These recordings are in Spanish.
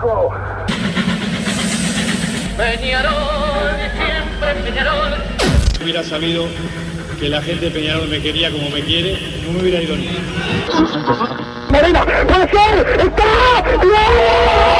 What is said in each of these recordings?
carajo. Peñarol, siempre Peñarol. hubiera sabido que la gente de Peñarol me quería como me quiere, no me hubiera ido ni. Marina, puede ser, está, ¡Seguro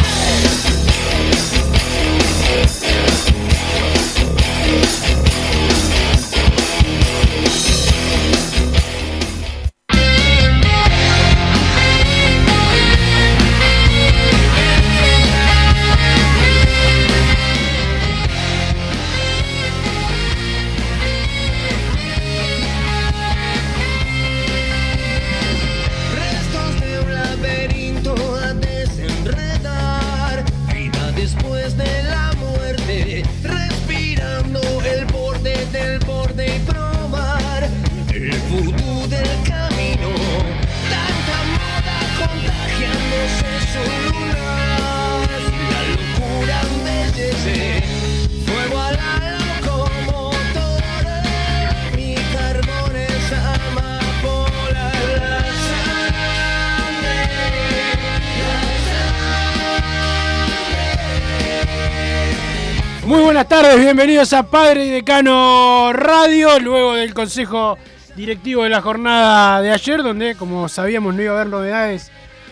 Buenas tardes, bienvenidos a Padre y Decano Radio, luego del consejo directivo de la jornada de ayer, donde como sabíamos no iba a haber novedades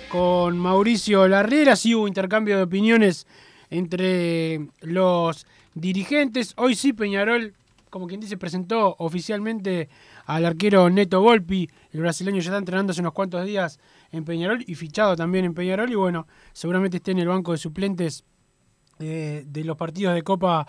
con Mauricio Larriera, sí hubo intercambio de opiniones entre los dirigentes. Hoy sí Peñarol, como quien dice, presentó oficialmente al arquero Neto Volpi, el brasileño ya está entrenando hace unos cuantos días en Peñarol y fichado también en Peñarol y bueno, seguramente esté en el banco de suplentes de los partidos de Copa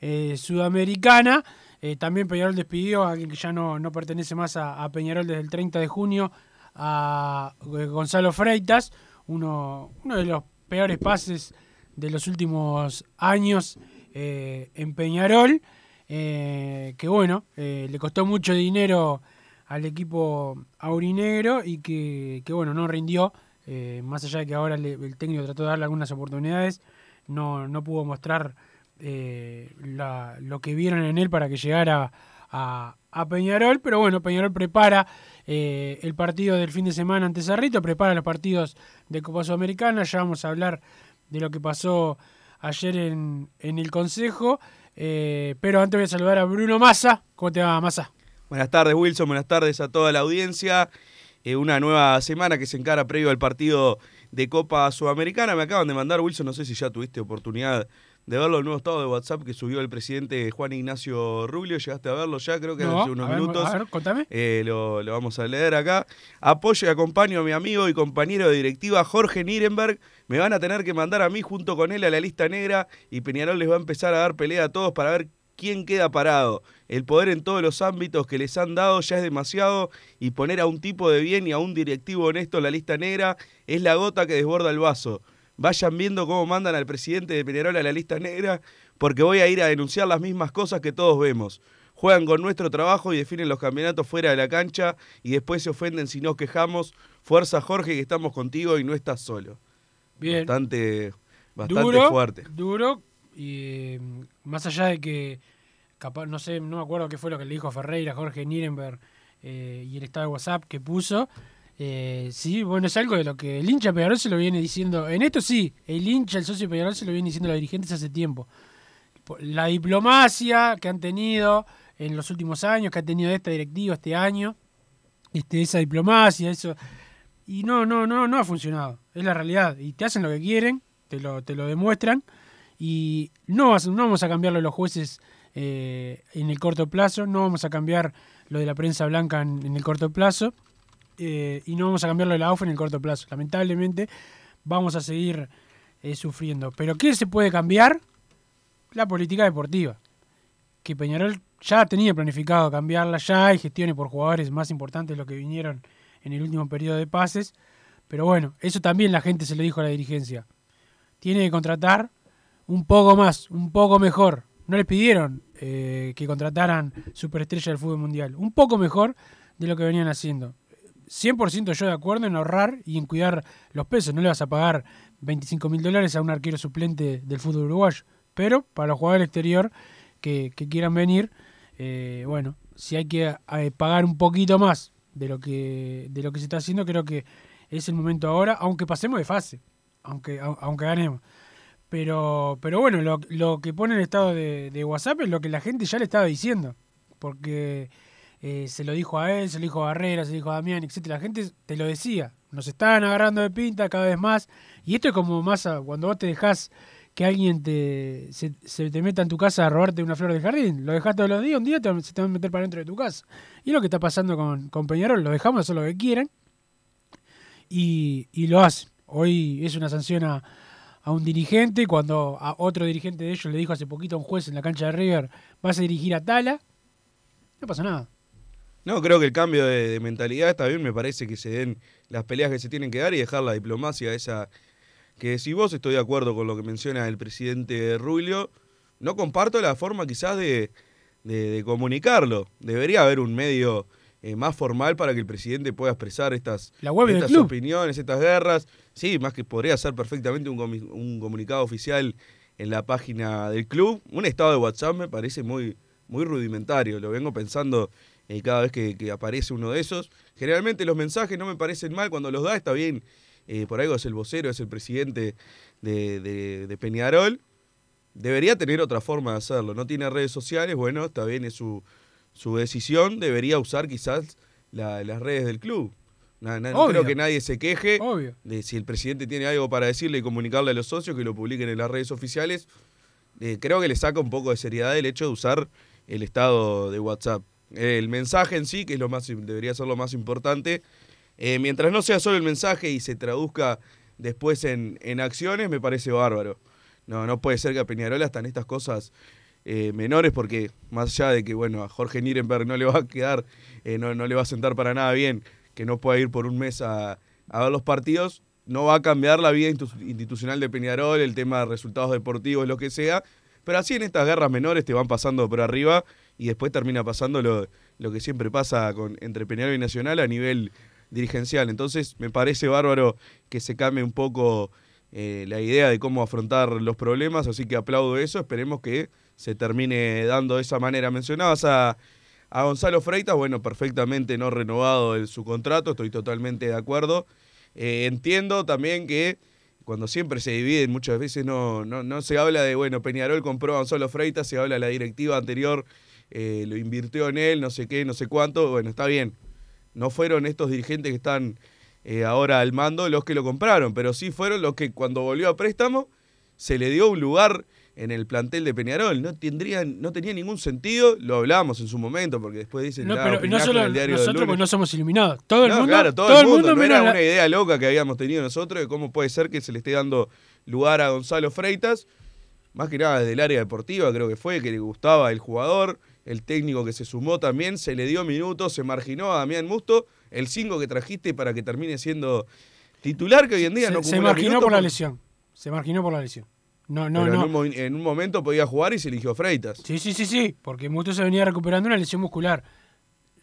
eh, Sudamericana. Eh, también Peñarol despidió a alguien que ya no, no pertenece más a, Peñarol desde el 30 de junio, a eh, Gonzalo Freitas, uno, uno de los peores pases de los últimos años en Peñarol, que bueno, le costó mucho dinero al equipo aurinegro y que, que bueno, no rindió, más allá de que ahora el técnico trató de darle algunas oportunidades, no, no pudo mostrar eh, lo que vieron en él para que llegara a, Peñarol, pero bueno, Peñarol prepara eh, el partido del fin de semana ante Cerrito, prepara los partidos de Copa Sudamericana, ya vamos a hablar de lo que pasó ayer en, en el Consejo, eh, pero antes voy a saludar a Bruno Massa, ¿cómo te va Massa? Buenas tardes, Wilson. Buenas tardes a toda la audiencia. Una nueva semana que se encara previo al partido de Copa Sudamericana. Me acaban de mandar, Wilson, no sé si ya tuviste oportunidad de verlo, el nuevo estado de WhatsApp que subió el presidente Juan Ignacio Rubio. ¿Llegaste a verlo ya? Creo que No, hace unos a ver, minutos. a ver, contame. Eh, lo, lo vamos a leer acá. Apoyo y acompaño a mi amigo y compañero de directiva Jorge Nirenberg. Me van a tener que mandar a mí junto con él a la lista negra y Peñarol les va a empezar a dar pelea a todos para ver quién queda parado. El poder en todos los ámbitos que les han dado ya es demasiado y poner a un tipo de bien y a un directivo honesto en la lista negra es la gota que desborda el vaso. Vayan viendo cómo mandan al presidente de Peñarol a la lista negra porque voy a ir a denunciar las mismas cosas que todos vemos. Juegan con nuestro trabajo y definen los campeonatos fuera de la cancha y después se ofenden si nos quejamos. Fuerza Jorge que estamos contigo y no estás solo. Bien. Bastante, bastante duro, fuerte. Duro, y eh, más allá de que, capaz, no sé, no me acuerdo qué fue lo que le dijo Ferreira, Jorge Nierenberg eh, y el estado de WhatsApp que puso. eh, sí, bueno, es algo de lo que el hincha Peñarol se lo viene diciendo. En esto sí, el hincha, el socio Peñarol se lo viene diciendo a los dirigentes hace tiempo. La diplomacia que han tenido en los últimos años, que ha tenido esta directiva este año, este, esa diplomacia, eso. Y no, no, no, no ha funcionado. Es la realidad. Y te hacen lo que quieren, te lo, te lo demuestran. Y no, no vamos a cambiarlo los jueces eh, en el corto plazo, no vamos a cambiar lo de la prensa blanca en, el corto plazo. eh, y no vamos a cambiarlo de la AUF en el corto plazo. Lamentablemente vamos a seguir eh, sufriendo. Pero ¿qué se puede cambiar? La política deportiva. Que Peñarol ya tenía planificado cambiarla, ya hay gestiones por jugadores más importantes los que vinieron en el último periodo de pases, pero bueno, eso también la gente se lo dijo a la dirigencia. Tiene que contratar un poco más, un poco mejor. No les pidieron eh, que contrataran superestrella del fútbol mundial, un poco mejor de lo que venían haciendo. 100% yo de acuerdo en ahorrar y en cuidar los pesos. No le vas a pagar 25 mil dólares a un arquero suplente del fútbol uruguayo. Pero para los jugadores del exterior que, que quieran venir, eh, bueno, si hay que eh, pagar un poquito más de lo que de lo que se está haciendo, creo que es el momento ahora, aunque pasemos de fase, aunque aunque ganemos. Pero pero bueno, lo, lo que pone el estado de, de, WhatsApp es lo que la gente ya le estaba diciendo, porque eh, se lo dijo a él, se lo dijo a Barrera, se lo dijo a Damián, etcétera. La gente te lo decía, nos estaban agarrando de pinta cada vez más, y esto es como más cuando vos te dejás que alguien te, se, te meta en tu casa a robarte una flor del jardín. Lo dejas todos los días, un día te, se te van a meter para dentro de tu casa. Y lo que está pasando con, con Peñarol, lo dejamos hacer lo que quieren y, y lo hacen. Hoy es una sanción a, a, un dirigente, cuando a otro dirigente de ellos le dijo hace poquito a un juez en la cancha de River, vas a dirigir a Tala, no pasa nada. No, creo que el cambio de, mentalidad está bien, me parece que se den las peleas que se tienen que dar y dejar la diplomacia esa que si vos estoy de acuerdo con lo que menciona el presidente Rubio, no comparto la forma quizás de, de comunicarlo. Debería haber un medio eh, más formal para que el presidente pueda expresar estas, estas opiniones, estas guerras. Sí, más que podría ser perfectamente un, un, comunicado oficial en la página del club. Un estado de WhatsApp me parece muy, muy rudimentario, lo vengo pensando eh, cada vez que, que aparece uno de esos. Generalmente los mensajes no me parecen mal, cuando los da está bien eh, por algo es el vocero, es el presidente de, de, de, Peñarol, debería tener otra forma de hacerlo. No tiene redes sociales, bueno, está bien, es su, su decisión, debería usar quizás la, las redes del club. No, creo que nadie se queje Obvio. de si el presidente tiene algo para decirle y comunicarle a los socios que lo publiquen en las redes oficiales. Eh, creo que le saca un poco de seriedad el hecho de usar el estado de WhatsApp. El mensaje en sí, que es lo más debería ser lo más importante, eh, mientras no sea solo el mensaje y se traduzca después en, en, acciones, me parece bárbaro. No, no puede ser que a Peñarol hasta en estas cosas eh, menores, porque más allá de que bueno, a Jorge Nierenberg no le va a quedar, eh, no, no, le va a sentar para nada bien que no pueda ir por un mes a, a ver los partidos, no va a cambiar la vida institucional de Peñarol, el tema de resultados deportivos, lo que sea. Pero así en estas guerras menores te van pasando por arriba y después termina pasando lo, lo que siempre pasa con, entre Peñarol y Nacional a nivel dirigencial. Entonces me parece bárbaro que se cambie un poco eh, la idea de cómo afrontar los problemas, así que aplaudo eso, esperemos que se termine dando de esa manera. Mencionabas a, a Gonzalo Freitas, bueno, perfectamente no renovado su contrato, estoy totalmente de acuerdo. Eh, entiendo también que cuando siempre se dividen, muchas veces no, no, no, se habla de, bueno, Peñarol compró a Gonzalo Freitas, se habla de la directiva anterior, eh, lo invirtió en él, no sé qué, no sé cuánto, bueno, está bien no fueron estos dirigentes que están eh, ahora al mando los que lo compraron, pero sí fueron los que cuando volvió a préstamo se le dio un lugar en el plantel de Peñarol. No tendría, no tenía ningún sentido, lo hablábamos en su momento, porque después dicen no, pero no solo el diario nosotros porque no somos iluminados. Todo el no, mundo. Claro, todo, todo el mundo. no era la... una idea loca que habíamos tenido nosotros de cómo puede ser que se le esté dando lugar a Gonzalo Freitas. Más que nada desde el área deportiva, creo que fue, que le gustaba el jugador, el técnico que se sumó también, se le dio minutos, se marginó a Damián Musto el 5 que trajiste para que termine siendo titular, que hoy en día se, no Se marginó por la lesión. Se marginó por la lesión. No, no, Pero no. En, un, en un, momento podía jugar y se eligió Freitas. Sí, sí, sí, sí, porque Musto se venía recuperando una lesión muscular.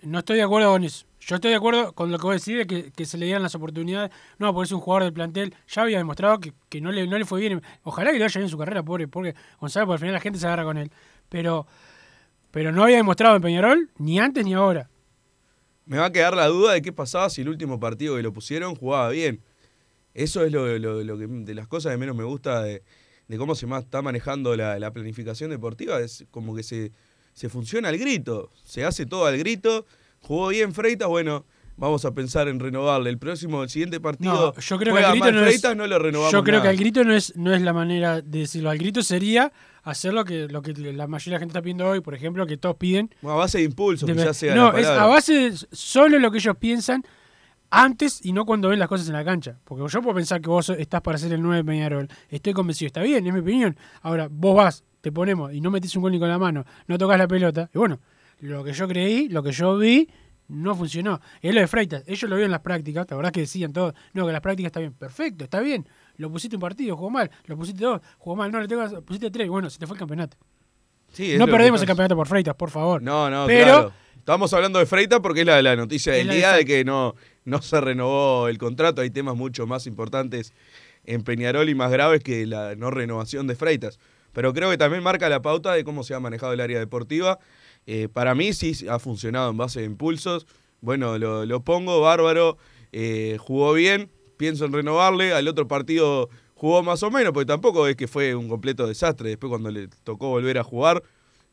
No estoy de acuerdo con eso. Yo estoy de acuerdo con lo que vos decís de que, que se le dieran las oportunidades. No, porque es un jugador del plantel. Ya había demostrado que, que no, le, no le fue bien. Ojalá que le vaya bien su carrera, pobre, porque Gonzalo, por al final la gente se agarra con él. Pero, pero no había demostrado en Peñarol ni antes ni ahora. Me va a quedar la duda de qué pasaba si el último partido que lo pusieron jugaba bien. Eso es lo, lo, lo que, de las cosas que menos me gusta de, de cómo se está manejando la, la, planificación deportiva. Es como que se, se funciona al grito. Se hace todo al grito. Jugó bien Freitas, bueno, vamos a pensar en renovarle. El próximo, el siguiente partido, no, yo creo que al grito no, es, no lo renovamos. Yo creo nada. que al grito no es, no es la manera de decirlo. Al grito sería hacer lo que, lo que la mayoría de la gente está pidiendo hoy, por ejemplo, que todos piden. Bueno, a base de impulso, de, quizás sea. No, es a base de solo lo que ellos piensan antes y no cuando ven las cosas en la cancha. Porque yo puedo pensar que vos estás para ser el 9 de Peñarol. Estoy convencido, está bien, es mi opinión. Ahora, vos vas, te ponemos y no metes un gol ni con la mano, no tocas la pelota. Y bueno, lo que yo creí, lo que yo vi, no funcionó. Es lo de Freitas, ellos lo vieron en las prácticas, la verdad que decían todos, no, que las prácticas está bien, perfecto, está bien. Lo pusiste un partido, jugó mal, lo pusiste dos, jugó mal, no le tengo, pusiste tres, bueno, se te fue el campeonato. Sí, es no perdemos el campeonato por Freitas, por favor. No, no, Pero- claro. Estamos hablando de Freitas porque es la, la noticia Es del la día de que no, no se renovó el contrato. Hay temas mucho más importantes en Peñarol y más graves que la no renovación de Freitas. Pero creo que también marca la pauta de cómo se ha manejado el área deportiva. Eh, para mí sí ha funcionado en base de impulsos. Bueno, lo, pongo, bárbaro. eh, jugó bien, pienso en renovarle. Al otro partido jugó más o menos, porque tampoco es que fue un completo desastre. Después cuando le tocó volver a jugar,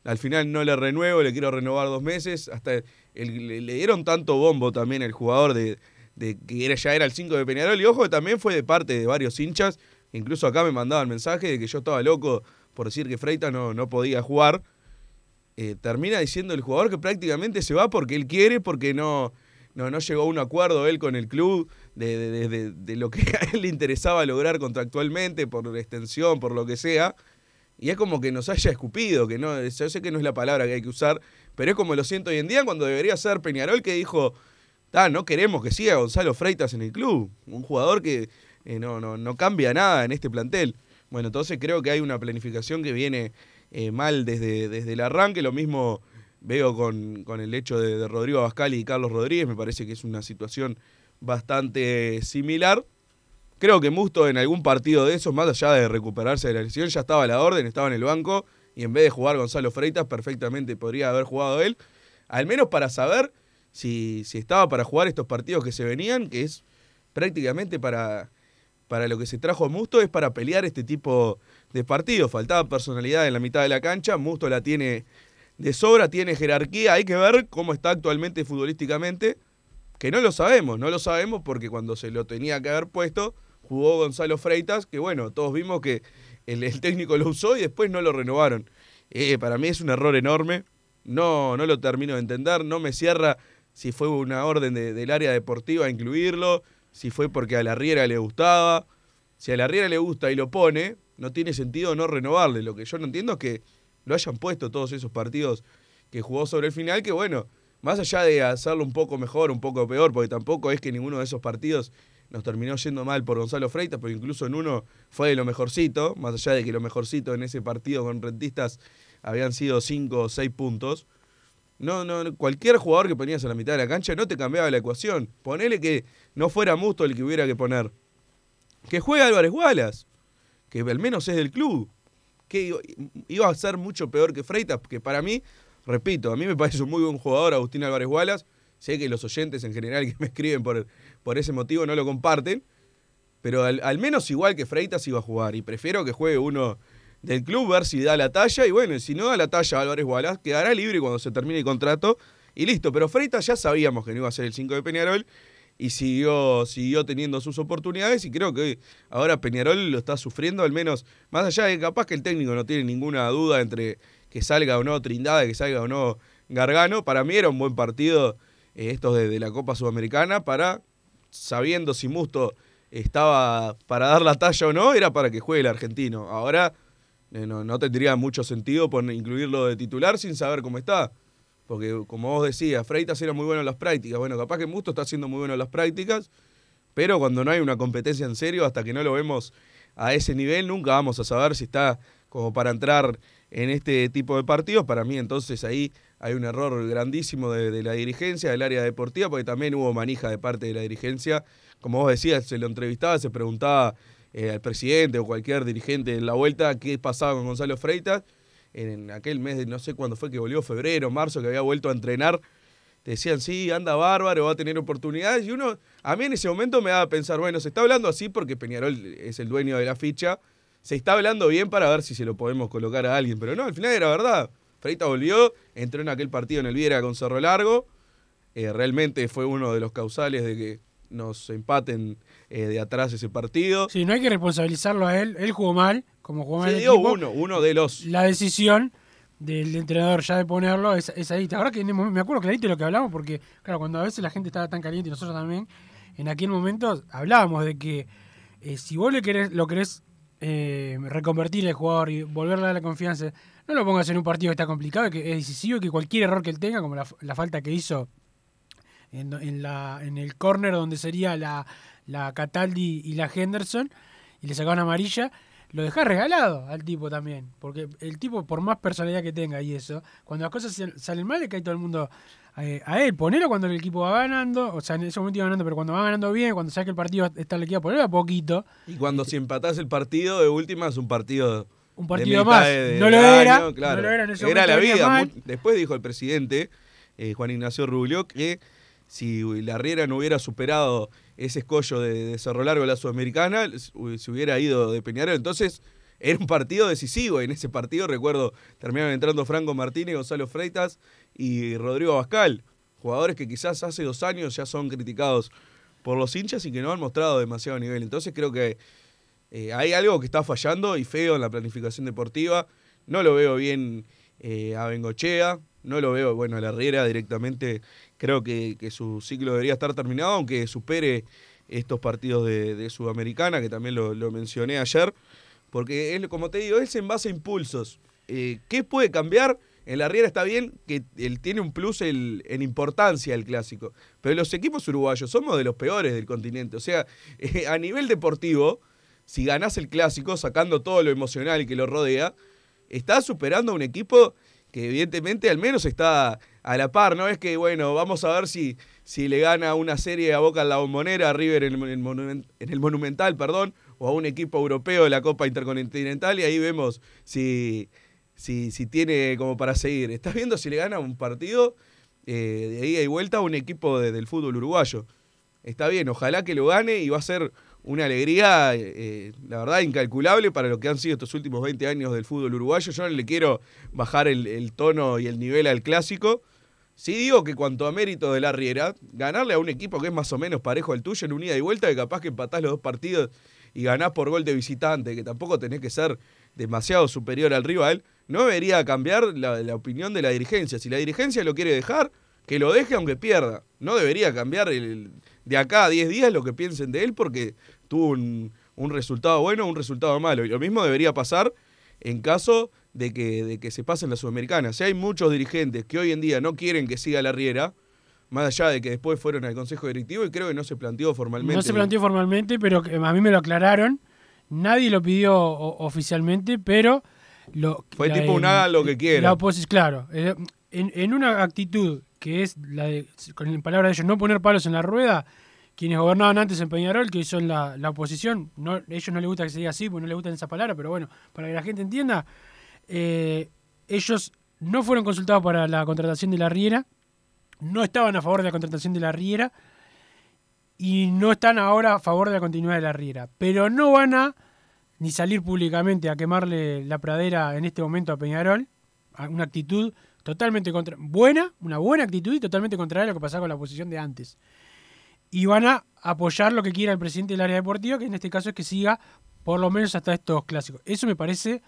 al final no le renuevo, le quiero renovar dos meses. Hasta el- le, dieron tanto bombo también al jugador de, que ya era el 5 de Peñarol. Y ojo, que también fue de parte de varios hinchas. Incluso acá me mandaban mensaje de que yo estaba loco por decir que Freitas no, no podía jugar. Eh, termina diciendo el jugador que prácticamente se va porque él quiere, porque no, no, no llegó a un acuerdo él con el club de, de- de- de- de lo que a él le interesaba lograr contractualmente, por extensión, por lo que sea. Y es como que nos haya escupido, que no, yo sé que no es la palabra que hay que usar, pero es como lo siento hoy en día cuando debería ser Peñarol que dijo, "Ah, no queremos que siga Gonzalo Freitas en el club, un jugador que eh, no, no, no cambia nada en este plantel. Bueno, entonces creo que hay una planificación que viene eh, mal desde, desde el arranque, lo mismo veo con, con el hecho de, Rodrigo Abascal y Carlos Rodríguez, me parece que es una situación bastante similar. Creo que Musto en algún partido de esos, más allá de recuperarse de la lesión, ya estaba a la orden, estaba en el banco y en vez de jugar Gonzalo Freitas, perfectamente podría haber jugado él. Al menos para saber si, si estaba para jugar estos partidos que se venían, que es prácticamente para, para lo que se trajo Musto, es para pelear este tipo de partidos. Faltaba personalidad en la mitad de la cancha, Musto la tiene de sobra, tiene jerarquía, hay que ver cómo está actualmente futbolísticamente, que no lo sabemos, no lo sabemos porque cuando se lo tenía que haber puesto, jugó Gonzalo Freitas, que bueno, todos vimos que el, técnico lo usó y después no lo renovaron. Eh, para mí es un error enorme, no, no lo termino de entender, no me cierra si fue una orden de- del área deportiva incluirlo, si fue porque a la Riera le gustaba, si a la Riera le gusta y lo pone, no tiene sentido no renovarle. Lo que yo no entiendo es que lo hayan puesto todos esos partidos que jugó sobre el final, que bueno, más allá de hacerlo un poco mejor, un poco peor, porque tampoco es que ninguno de esos partidos nos terminó yendo mal por Gonzalo Freitas, pero incluso en uno fue de lo mejorcito, más allá de que lo mejorcito en ese partido con Rentistas habían sido cinco o seis puntos. No, no, cualquier jugador que ponías a la mitad de la cancha no te cambiaba la ecuación. Ponele que no fuera Musto el que hubiera que poner. Que juegue Álvarez Wallace, que al menos es del club. Que iba- iba a ser mucho peor que Freitas, que para mí, repito, a mí me parece un muy buen jugador Agustín Álvarez Wallace. Sé que los oyentes en general que me escriben por, por ese motivo no lo comparten, pero al, al menos igual que Freitas iba a jugar. Y prefiero que juegue uno del club, ver si da la talla. Y bueno, si no da la talla Álvarez Wallace, quedará libre cuando se termine el contrato. Y listo, pero Freitas ya sabíamos que no iba a ser el 5 de Peñarol y siguió, siguió teniendo sus oportunidades y creo que ahora Peñarol lo está sufriendo, al menos, más allá de que capaz que el técnico no tiene ninguna duda entre que salga o no Trindade, que salga o no Gargano, para mí era un buen partido eh, estos de la Copa Sudamericana para, sabiendo si Musto estaba para dar la talla o no, era para que juegue el argentino. Ahora eh, no, no tendría mucho sentido incluirlo de titular sin saber cómo está. Porque como vos decías, Freitas era muy bueno en las prácticas. Bueno, capaz que Musto está haciendo muy bueno en las prácticas, pero cuando no hay una competencia en serio, hasta que no lo vemos a ese nivel, nunca vamos a saber si está como para entrar en este tipo de partidos. Para mí entonces ahí hay un error grandísimo de, de la dirigencia, del área deportiva, porque también hubo manija de parte de la dirigencia. Como vos decías, se lo entrevistaba, se preguntaba eh, al presidente o cualquier dirigente en la vuelta qué pasaba con Gonzalo Freitas en aquel mes de no sé cuándo fue que volvió, febrero, marzo, que había vuelto a entrenar, te decían, sí, anda bárbaro, va a tener oportunidades. Y uno, a mí en ese momento me daba a pensar, bueno, se está hablando así porque Peñarol es el dueño de la ficha, se está hablando bien para ver si se lo podemos colocar a alguien, pero no, al final era verdad. Freita volvió, entró en aquel partido en el Viera con Cerro Largo, eh, realmente fue uno de los causales de que nos empaten eh, de atrás ese partido. Sí, no hay que responsabilizarlo a él. Él jugó mal, como jugó mal Se el dio equipo. uno, uno de los... La decisión del entrenador ya de ponerlo es, es ahí. Ahora que me acuerdo clarito de lo que hablamos, porque, claro, cuando a veces la gente estaba tan caliente y nosotros también, en aquel momento hablábamos de que eh, si vos le querés, lo querés eh, reconvertir al jugador y volverle a la confianza, no lo pongas en un partido que está complicado, que es decisivo, que cualquier error que él tenga, como la, falta que hizo en, la, en el córner donde sería la, la Cataldi y la Henderson, y le sacaban amarilla, lo dejás regalado al tipo también. Porque el tipo, por más personalidad que tenga y eso, cuando las cosas salen mal, le cae todo el mundo eh, a él. Ponelo cuando el equipo va ganando, o sea, en ese momento iba ganando, pero cuando va ganando bien, cuando sabe que el partido está liquidado, ponelo a poquito. Y cuando si empatás el partido, de última es un partido. Un partido más. de- de No lo año, era, claro. no lo era en ese Era momento, la vida. Después dijo el presidente, eh, Juan Ignacio Rubio, que si la Riera no hubiera superado ese escollo de, Cerro Largo de la Sudamericana, se hubiera ido de Peñarol. Entonces, era un partido decisivo. En ese partido, recuerdo, terminaron entrando Franco Martínez, Gonzalo Freitas y Rodrigo Abascal. Jugadores que quizás hace dos años ya son criticados por los hinchas y que no han mostrado demasiado nivel. Entonces, creo que eh, hay algo que está fallando y feo en la planificación deportiva. No lo veo bien eh, a Bengochea, no lo veo, bueno, a la Riera directamente. Creo que, su ciclo debería estar terminado, aunque supere estos partidos de, Sudamericana, que también lo, lo mencioné ayer. Porque, es, como te digo, es en base a impulsos. Eh, ¿Qué puede cambiar? En la Riera está bien que él tiene un plus en importancia el clásico. Pero los equipos uruguayos somos de los peores del continente. O sea, eh, a nivel deportivo, si ganás el clásico, sacando todo lo emocional que lo rodea, estás superando a un equipo que evidentemente al menos está a la par. No es que, bueno, vamos a ver si, si le gana una serie a Boca en la Bombonera, a River en el, en el Monumental, perdón, o a un equipo europeo de la Copa Intercontinental y ahí vemos si, si, si tiene como para seguir. Estás viendo si le gana un partido eh, de ida y vuelta a un equipo de- del fútbol uruguayo. Está bien, ojalá que lo gane y va a ser una alegría, eh, la verdad, incalculable para lo que han sido estos últimos 20 años del fútbol uruguayo. Yo no le quiero bajar el, el tono y el nivel al clásico. Sí digo que cuanto a mérito de la Riera, ganarle a un equipo que es más o menos parejo al tuyo en un ida y vuelta, que capaz que empatás los dos partidos y ganás por gol de visitante, que tampoco tenés que ser demasiado superior al rival, no debería cambiar la, la opinión de la dirigencia. Si la dirigencia lo quiere dejar, que lo deje aunque pierda. No debería cambiar el- de acá a 10 días lo que piensen de él porque tuvo un, un resultado bueno o un resultado malo. Y lo mismo debería pasar en caso de que, de que se pase en la Sudamericana. Si hay muchos dirigentes que hoy en día no quieren que siga la Riera, más allá de que después fueron al Consejo Directivo y creo que no se planteó formalmente. No se planteó formalmente, pero a mí me lo aclararon. Nadie lo pidió oficialmente, pero lo, Fue la- tipo un hagan lo que quieran. La oposición, claro. En, en una actitud que es la de, con palabras de ellos, no poner palos en la rueda, quienes gobernaban antes en Peñarol, que son la, la oposición, no, ellos no les gusta que se diga así, porque no les gustan esa palabra, pero bueno, para que la gente entienda, eh, ellos no fueron consultados para la contratación de la Riera, no estaban a favor de la contratación de la Riera y no están ahora a favor de la continuidad de la Riera. Pero no van a ni salir públicamente a quemarle la pradera en este momento a Peñarol. Una actitud totalmente contra buena, una buena actitud y totalmente contraria a lo que pasaba con la oposición de antes. Y van a apoyar lo que quiera el presidente del área deportiva, que en este caso es que siga por lo menos hasta estos clásicos. Eso me parece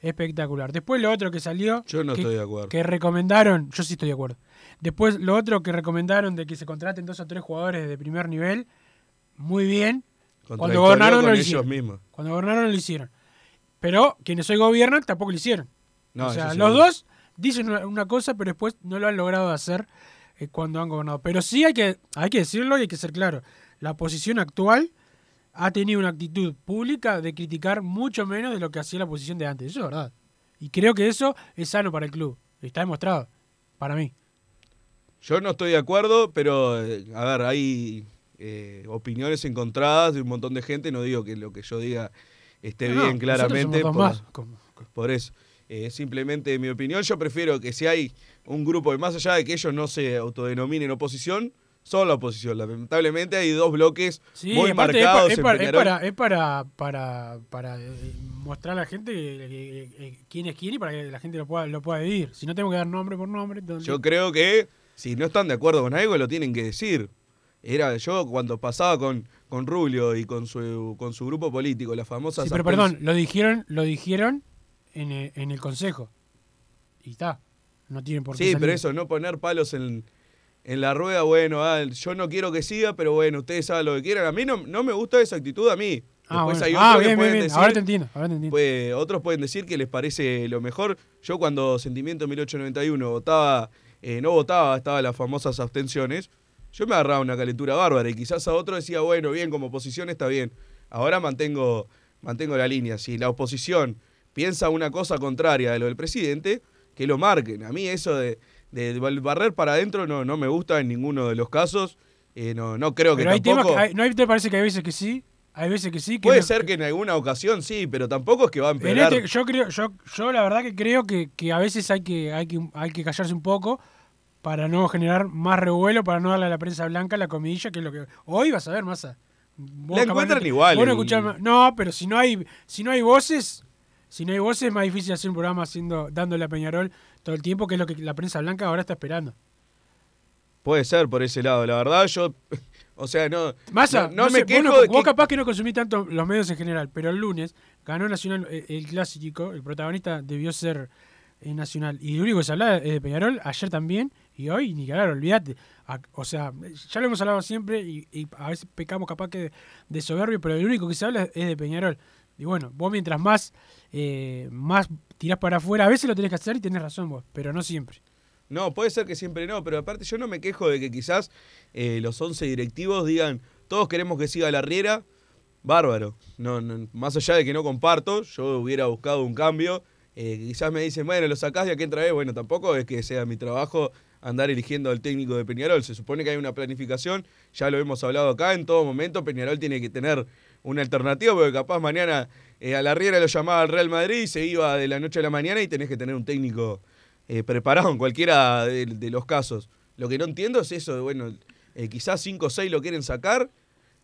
espectacular. Después lo otro que salió... Yo no que- estoy de acuerdo. Que recomendaron, yo sí estoy de acuerdo. Después lo otro que recomendaron de que se contraten dos o tres jugadores de primer nivel, muy bien. Cuando gobernaron con no lo ellos hicieron. mismos. Cuando gobernaron no lo hicieron. Pero quienes hoy gobiernan tampoco lo hicieron. No, o sea, los dos dicen una, cosa, pero después no lo han logrado hacer eh, cuando han gobernado. Pero sí hay que, hay que decirlo y hay que ser claro. La oposición actual ha tenido una actitud pública de criticar mucho menos de lo que hacía la oposición de antes. Eso es verdad. Y creo que eso es sano para el club. Está demostrado. Para mí. Yo no estoy de acuerdo, pero eh, a ver, hay eh, opiniones encontradas de un montón de gente. No digo que lo que yo diga esté No, bien claramente. por, más, eso. Eh, simplemente mi opinión. Yo prefiero que si hay un grupo, de más allá de que ellos no se autodenominen oposición, son la oposición. Lamentablemente hay dos bloques Sí, muy marcados es para, es para, es para, para, para, eh, mostrar a la gente que- que- quién es quién y para que la gente lo pueda, lo pueda vivir. Si no tengo que dar nombre por nombre, entonces... Yo creo que si no están de acuerdo con algo, lo tienen que decir. Era yo cuando pasaba con, con Rubio y con su, con su grupo político, la famosa Sí, pero perdón, lo dijeron, lo dijeron en el, en el consejo. Y está. No tienen por qué Sí, salir. pero eso, no poner palos en, en la rueda, bueno, ah, yo no quiero que siga, pero bueno, ustedes saben lo que quieran. A mí no, no me gusta esa actitud, a mí. Ah, Después bueno. hay Ah, otros que bien, bien, pueden bien. decir- Ahora te entiendo, ahora te entiendo. Pues, otros pueden decir que les parece lo mejor. Yo cuando Sentimiento 1891 votaba, eh, no votaba, estaba las famosas abstenciones, yo me agarraba una calentura bárbara y quizás a otro decía, bueno, bien, como oposición está bien. Ahora mantengo, mantengo la línea. Si la oposición piensa una cosa contraria de lo del presidente, que lo marquen. A mí eso de, de barrer para adentro no, no me gusta en ninguno de los casos. Eh, no, no creo que hay temas tampoco... que. hay- ¿No hay- te parece que hay veces que sí? Hay veces que sí. Que Puede no- ser que en alguna ocasión sí, pero tampoco es que va a En empeorar. este, yo creo, yo, yo la verdad que creo que, que a veces hay que, hay que hay que callarse un poco para no generar más revuelo, para no darle a la prensa blanca la comidilla, que es lo que hoy vas a ver, Massa. Vos La encuentran no te- igual vos no, escuchás pero si no hay, si no hay voces, si no hay voces es más difícil hacer un programa haciendo, dándole a Peñarol todo el tiempo, que es lo que la prensa blanca ahora está esperando. Puede ser por ese lado. La verdad, yo. O sea, no. Massa, no, no sé, me quejo de vos que. capaz que no consumí tanto los medios en general, pero el lunes ganó Nacional eh, el clásico, el protagonista debió ser eh, Nacional. Y lo único que se hablaba es de Peñarol, ayer también, y hoy ni que olvídate. O sea, ya lo hemos hablado siempre y, a veces pecamos capaz que de, soberbio, pero lo único que se habla es de Peñarol. Y bueno, vos mientras más, eh, más tirás para afuera, a veces lo tenés que hacer y tenés razón vos, pero no siempre. No, puede ser que siempre no, pero aparte yo no me quejo de que quizás eh, los 11 directivos digan, todos queremos que siga la riera. Bárbaro. No, no, más allá de que no comparto, yo hubiera buscado un cambio. Eh, quizás me dicen, bueno, lo sacás de aquí entra vez. Bueno, tampoco es que sea mi trabajo andar eligiendo al técnico de Peñarol. Se supone que hay una planificación, ya lo hemos hablado acá, en todo momento Peñarol tiene que tener una alternativa, porque capaz mañana eh, a la Riera lo llamaba al Real Madrid y se iba de la noche a la mañana y tenés que tener un técnico eh, preparado en cualquiera de, los casos. Lo que no entiendo es eso bueno, eh, quizás 5 o 6 lo quieren sacar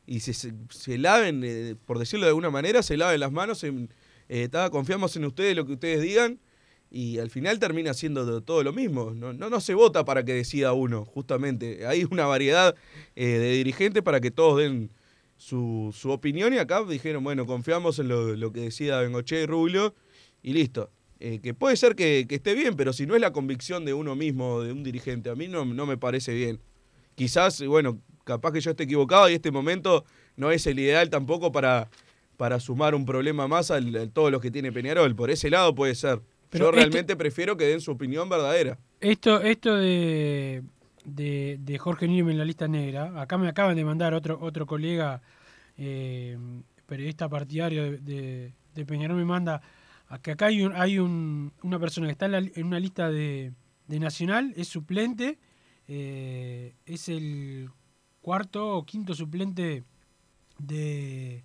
y se, se, laven, por decirlo de alguna manera, se laven las manos, en, confiamos en ustedes, lo que ustedes digan, y al final termina siendo todo lo mismo. No, no, no se vota para que decida uno, justamente. Hay una variedad eh, de dirigentes para que todos den su, su opinión y acá dijeron, bueno, confiamos en lo, lo que decida Bengoche y Rubio y listo. Eh, que puede ser que, que esté bien, pero si no es la convicción de uno mismo, de un dirigente, a mí no, no me parece bien. Quizás, bueno, capaz que yo esté equivocado y este momento no es el ideal tampoco para, para sumar un problema más a todos los que tiene Peñarol. Por ese lado puede ser. Pero yo este- realmente prefiero que den su opinión verdadera. Esto, esto de, de, de Jorge Niem en la lista negra, acá me acaban de mandar otro, otro colega eh, periodista partidario de, de- de Peñarol, me manda a que acá hay, un, hay un- una persona que está en, la li- en una lista de, de Nacional, es suplente, eh, es el cuarto o quinto suplente de,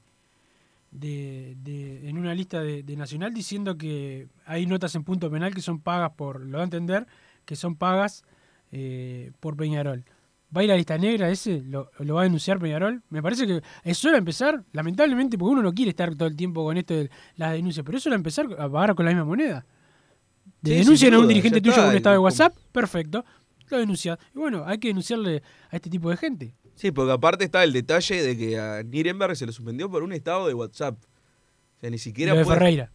de, de- en una lista de, de Nacional diciendo que hay notas en punto penal que son pagas por, lo da a entender, que son pagas eh, por Peñarol. ¿Va a ir a la lista negra ese? ¿Lo, lo va a denunciar Peñarol? Me parece que es empezar, lamentablemente, porque uno no quiere estar todo el tiempo con esto de las denuncias, pero es solo empezar a pagar con la misma moneda. De Sí, denuncian a un dirigente tuyo con un estado de WhatsApp, perfecto, lo denuncia. Y bueno, hay que denunciarle a este tipo de gente. Sí, porque aparte está el detalle de que a Nirenberg se lo suspendió por un estado de WhatsApp. O sea, ni siquiera lo de puede- Ferreira.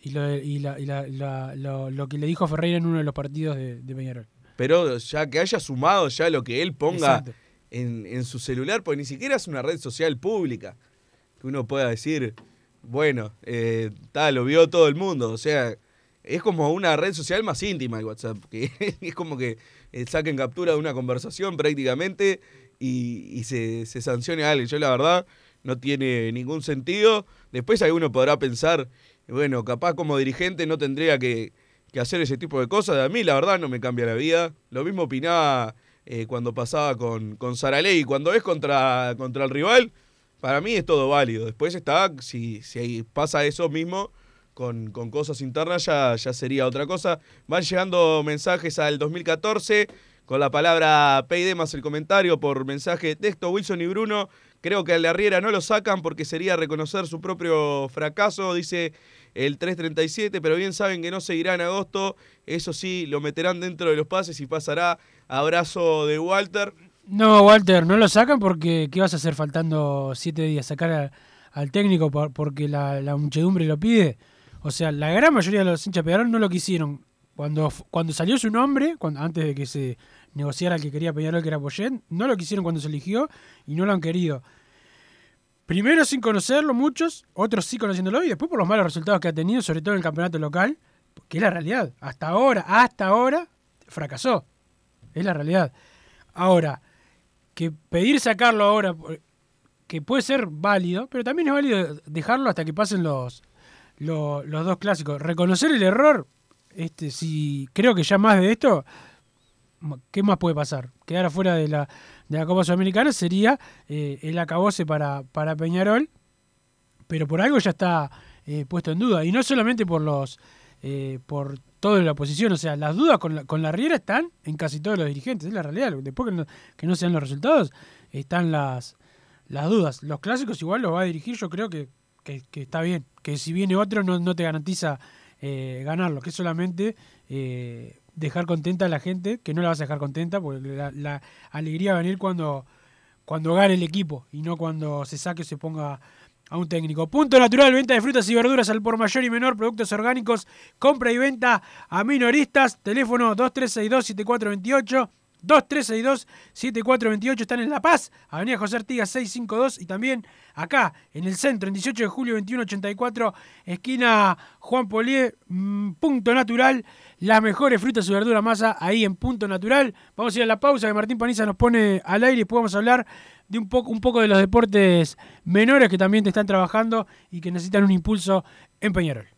Y, lo, de- y la- y la- la- lo, lo que le dijo Ferreira en uno de los partidos de, de Peñarol. Pero ya que haya sumado ya lo que él ponga en, en su celular, porque ni siquiera es una red social pública. Que uno pueda decir, bueno, eh, tal, lo vio todo el mundo. O sea, es como una red social más íntima el WhatsApp. Que es como que eh, saquen captura de una conversación prácticamente y, y se, sancione a alguien. Yo la verdad no tiene ningún sentido. Después alguno podrá pensar, bueno, capaz como dirigente no tendría que, hacer ese tipo de cosas. A mí la verdad no me cambia la vida. Lo mismo opinaba eh, cuando pasaba con, con Saraley. Cuando es contra, contra el rival, para mí es todo válido. Después está, si, si pasa eso mismo con, con cosas internas, ya, ya sería otra cosa. Van llegando mensajes al 2014 con la palabra PID más el comentario por mensaje de texto. Wilson y Bruno, creo que al de Arriera no lo sacan porque sería reconocer su propio fracaso, dice el 337, pero bien saben que no seguirá en agosto. Eso sí, lo meterán dentro de los pases y pasará. Abrazo de Walter. No, Walter, no lo sacan porque ¿qué vas a hacer faltando siete días? ¿Sacar al técnico por- porque la, muchedumbre lo pide? O sea, la gran mayoría de los hinchas Peñarol no lo quisieron. Cuando, cuando salió su nombre, antes de que se negociara el que quería Peñarol, que era Poyet, no lo quisieron cuando se eligió y no lo han querido. Primero sin conocerlo muchos, otros sí conociéndolo y después por los malos resultados que ha tenido, sobre todo en el campeonato local, que es la realidad. Hasta ahora, hasta ahora, fracasó. Es la realidad. Ahora, que pedir sacarlo ahora, que puede ser válido, pero también es válido dejarlo hasta que pasen los, los, los dos clásicos. Reconocer el error, este, si creo que ya más de esto, ¿qué más puede pasar? Quedar afuera de la, de la Copa Sudamericana sería eh, el acabose para, para Peñarol, pero por algo ya está eh, puesto en duda. Y no solamente por los eh, por toda la oposición, o sea, las dudas con la, con la Riera están en casi todos los dirigentes, es la realidad. Después que no, que no sean los resultados, están las, las dudas. Los clásicos igual los va a dirigir, yo creo que, que, está bien, que si viene otro no, no te garantiza ganarlo, que es solamente dejar contenta a la gente, que no la vas a dejar contenta, porque la, alegría va a venir cuando, cuando gane el equipo y no cuando se saque o se ponga a un técnico. Punto natural, venta de frutas y verduras al por mayor y menor, productos orgánicos, compra y venta a minoristas, teléfono 2362-7428. 2362-7428 están en La Paz, Avenida José Artigas 652 y también acá en el centro, en 18 de julio 2184, esquina Juan Polié, mm, punto natural, las mejores frutas y verduras masa ahí en punto natural. Vamos a ir a la pausa que Martín Paniza nos pone al aire y podemos hablar de un poco, un poco de los deportes menores que también te están trabajando y que necesitan un impulso en Peñarol.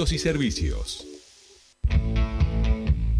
y servicios.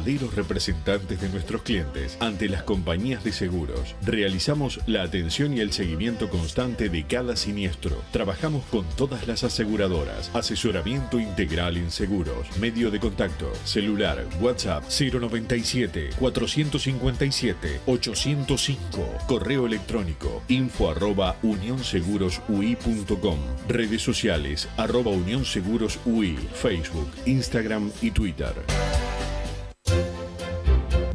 verdaderos representantes de nuestros clientes ante las compañías de seguros. Realizamos la atención y el seguimiento constante de cada siniestro. Trabajamos con todas las aseguradoras. Asesoramiento integral en seguros. Medio de contacto. Celular. WhatsApp 097 457 805. Correo electrónico info arroba unionsegurosui.com. Redes sociales arroba unionsegurosui. Facebook, Instagram y Twitter. you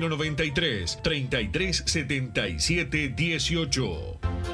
093 3377 18.